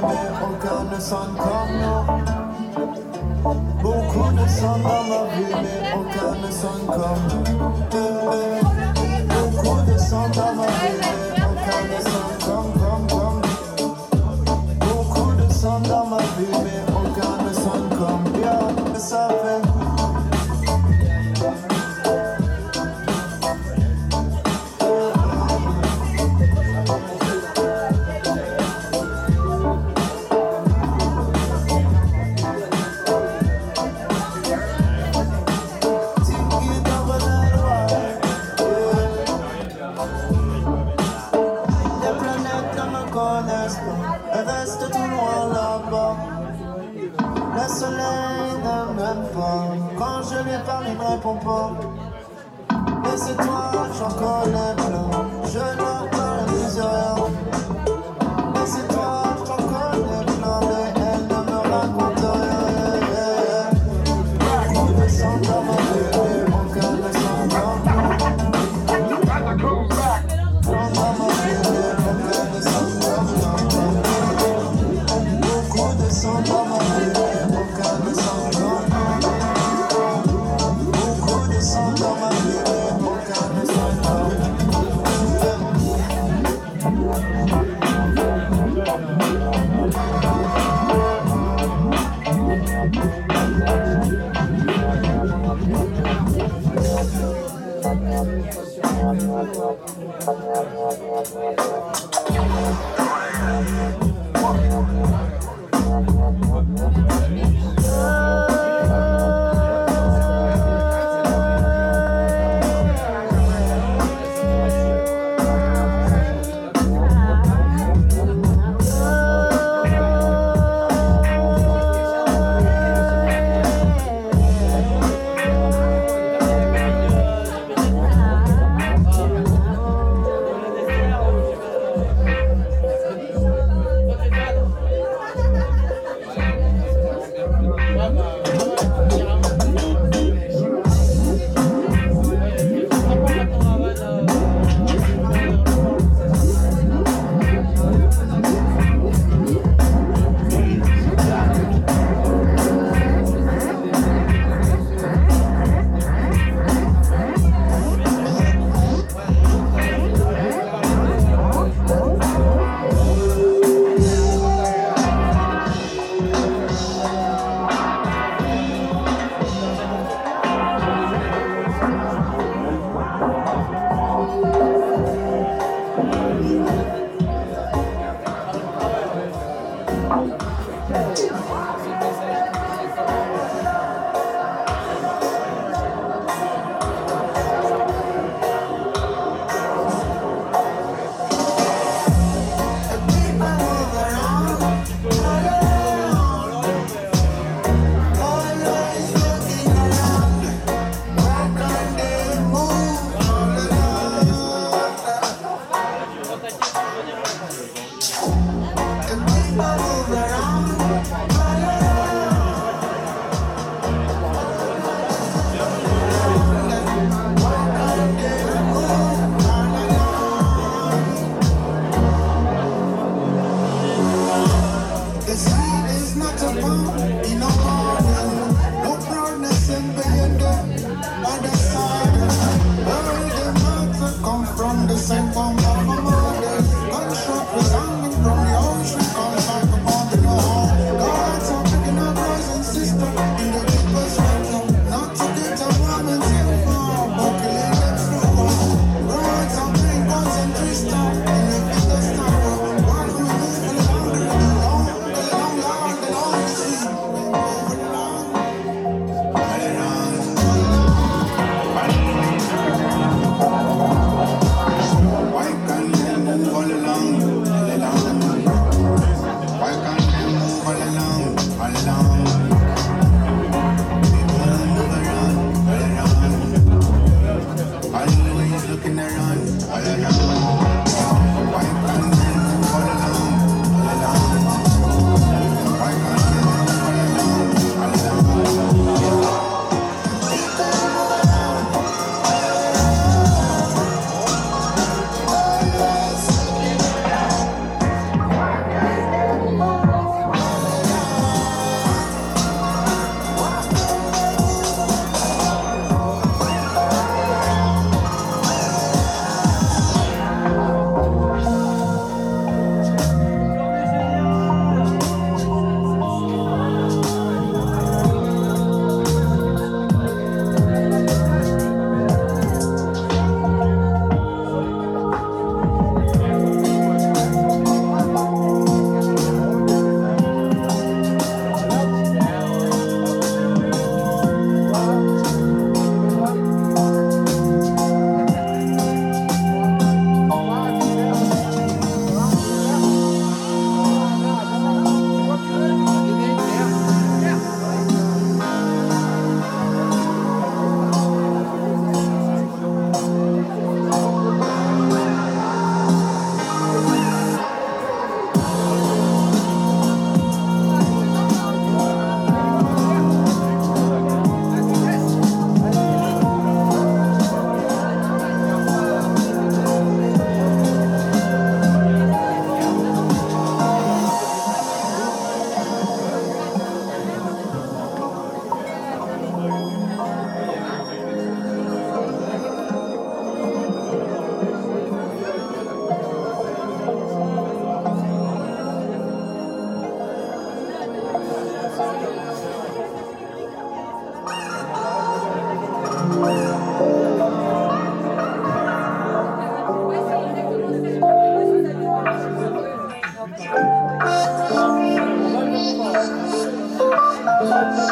Until the sun come up. Beaucoup de sang dans ma vie, mais aucun ne me réponds pas. Laisse-toi, j'en connais plein. Je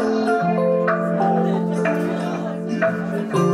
Thank you.